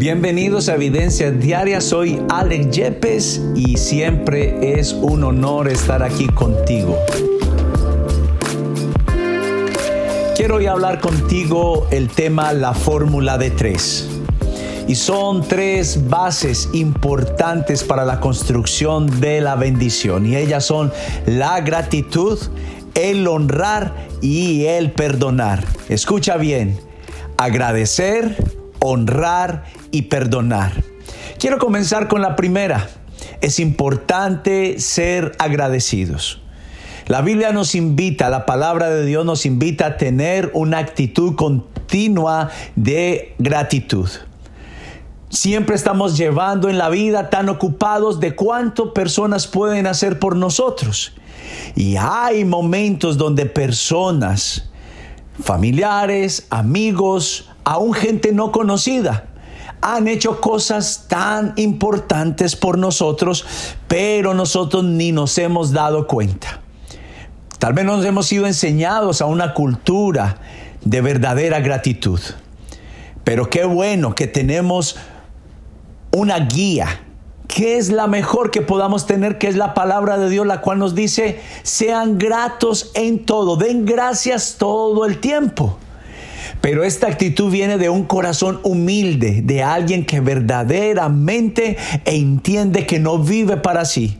Bienvenidos a Evidencia Diaria, soy Alex Yepes y siempre es un honor estar aquí contigo. Quiero hoy hablar contigo el tema la fórmula de tres. Y son tres bases importantes para la construcción de la bendición. Y ellas son la gratitud, el honrar y el perdonar. Escucha bien, agradecer, honrar y perdonar. Quiero comenzar con la primera. Es importante ser agradecidos. La Biblia nos invita, la palabra de Dios nos invita a tener una actitud continua de gratitud. Siempre estamos llevando en la vida tan ocupados de cuánto personas pueden hacer por nosotros. Y hay momentos donde personas, familiares, amigos, aún gente no conocida, han hecho cosas tan importantes por nosotros, pero nosotros ni nos hemos dado cuenta. Tal vez nos hemos sido enseñados a una cultura de verdadera gratitud. Pero qué bueno que tenemos una guía que es la mejor que podamos tener, que es la palabra de Dios, la cual nos dice, sean gratos en todo, den gracias todo el tiempo. Pero esta actitud viene de un corazón humilde, de alguien que verdaderamente entiende que no vive para sí,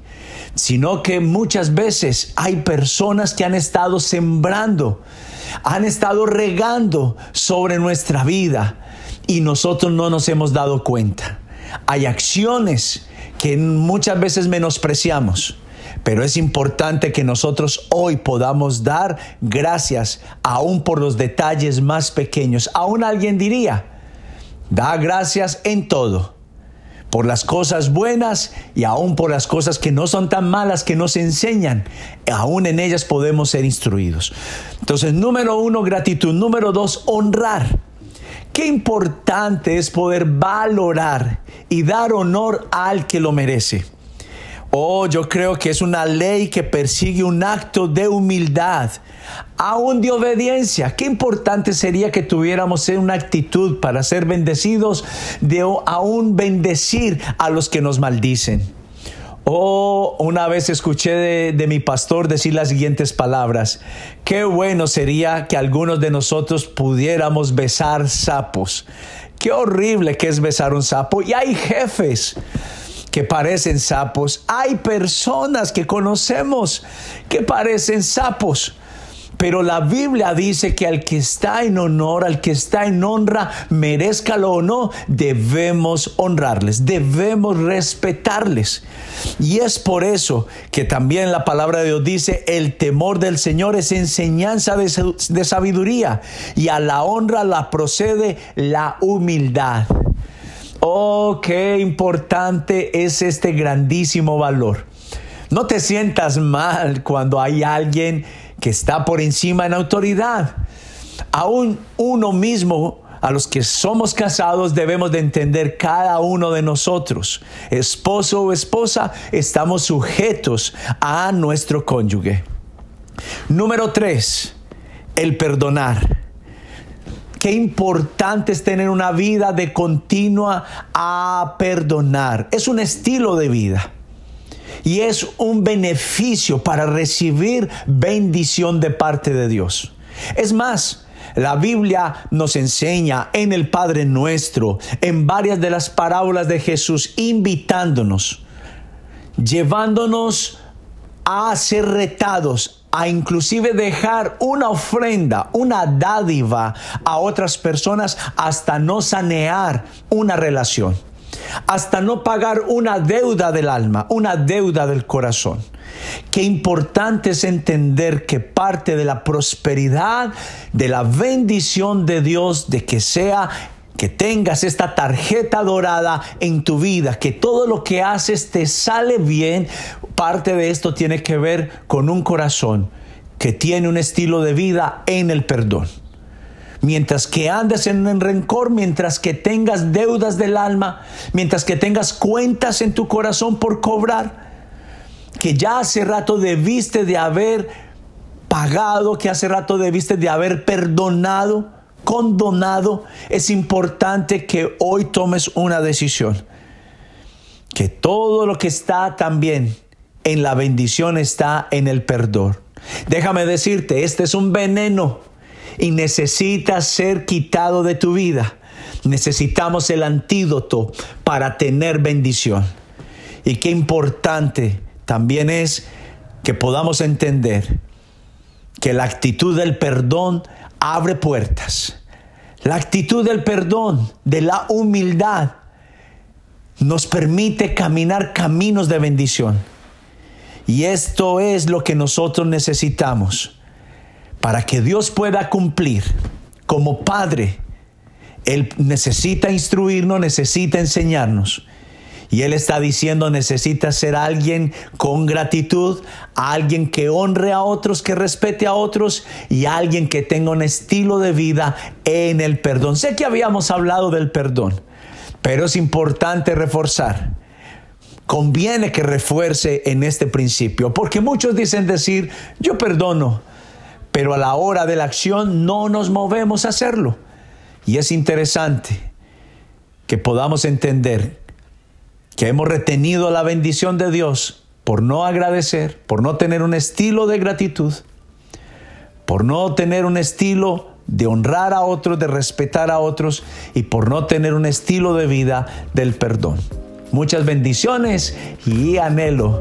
sino que muchas veces hay personas que han estado sembrando, han estado regando sobre nuestra vida y nosotros no nos hemos dado cuenta. Hay acciones que muchas veces menospreciamos pero es importante que nosotros hoy podamos dar gracias aún por los detalles más pequeños. Aún alguien diría, da gracias en todo, por las cosas buenas y aún por las cosas que no son tan malas que nos enseñan. Aún en ellas podemos ser instruidos. Entonces, número uno, gratitud. Número dos, honrar. Qué importante es poder valorar y dar honor al que lo merece. Oh, yo creo que es una ley que persigue un acto de humildad, aún de obediencia. Qué importante sería que tuviéramos una actitud para ser bendecidos, de aún bendecir a los que nos maldicen. Oh, una vez escuché de, de, mi pastor decir las siguientes palabras. Qué bueno sería que algunos de nosotros pudiéramos besar sapos. Qué horrible que es besar un sapo. Y hay jefes que parecen sapos. Hay personas que conocemos que parecen sapos. Pero la Biblia dice que al que está en honor, al que está en honra, merezcalo o no, debemos honrarles, debemos respetarles. Y es por eso que también la palabra de Dios dice, el temor del Señor es enseñanza de, sabiduría y a la honra la procede la humildad. Oh, qué importante es este grandísimo valor. No te sientas mal cuando hay alguien que está por encima en autoridad. Aún uno mismo, a los que somos casados, debemos de entender cada uno de nosotros, esposo o esposa, estamos sujetos a nuestro cónyuge. Número tres, el perdonar. Qué importante es tener una vida de continua a perdonar. Es un estilo de vida. Y es un beneficio para recibir bendición de parte de Dios. Es más, la Biblia nos enseña en el Padre Nuestro, en varias de las parábolas de Jesús, invitándonos, llevándonos a ser retados a inclusive dejar una ofrenda, una dádiva a otras personas hasta no sanear una relación, hasta no pagar una deuda del alma, una deuda del corazón. Qué importante es entender que parte de la prosperidad, de la bendición de Dios, de que sea que tengas esta tarjeta dorada en tu vida, que todo lo que haces te sale bien, parte de esto tiene que ver con un corazón que tiene un estilo de vida en el perdón. Mientras que andes en el rencor, mientras que tengas deudas del alma, mientras que tengas cuentas en tu corazón por cobrar, que ya hace rato debiste de haber pagado, que hace rato debiste de haber perdonado, condonado, es importante que hoy tomes una decisión. Que todo lo que está también en la bendición está en el perdón. Déjame decirte, este es un veneno y necesita ser quitado de tu vida. Necesitamos el antídoto para tener bendición. Y qué importante también es que podamos entender que la actitud del perdón abre puertas. La actitud del perdón, de la humildad, nos permite caminar caminos de bendición. Y esto es lo que nosotros necesitamos para que Dios pueda cumplir como Padre. Él necesita instruirnos, necesita enseñarnos. Y Él está diciendo, necesita ser alguien con gratitud, alguien que honre a otros, que respete a otros y alguien que tenga un estilo de vida en el perdón. Sé que habíamos hablado del perdón, pero es importante reforzar. Conviene que refuerce en este principio, porque muchos dicen decir, yo perdono, pero a la hora de la acción no nos movemos a hacerlo. Y es interesante que podamos entender que hemos retenido la bendición de Dios por no agradecer, por no tener un estilo de gratitud, por no tener un estilo de honrar a otros, de respetar a otros y por no tener un estilo de vida del perdón. Muchas bendiciones y anhelo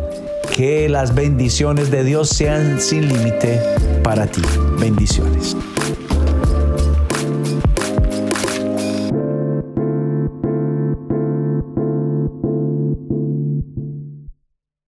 que las bendiciones de Dios sean sin límite para ti. Bendiciones.